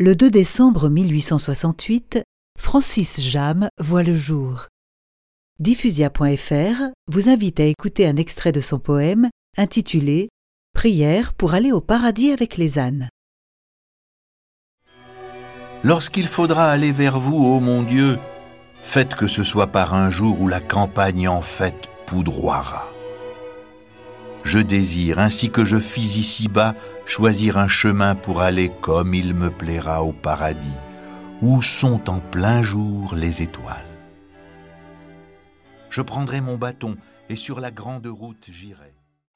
Le 2 décembre 1868, Francis Jam voit le jour. Diffusia.fr vous invite à écouter un extrait de son poème intitulé Prière pour aller au paradis avec les ânes. Lorsqu'il faudra aller vers vous, ô mon Dieu, faites que ce soit par un jour où la campagne en fête poudroiera. Je désire, ainsi que je fis ici-bas, choisir un chemin pour aller comme il me plaira au paradis, où sont en plein jour les étoiles. Je prendrai mon bâton et sur la grande route j'irai.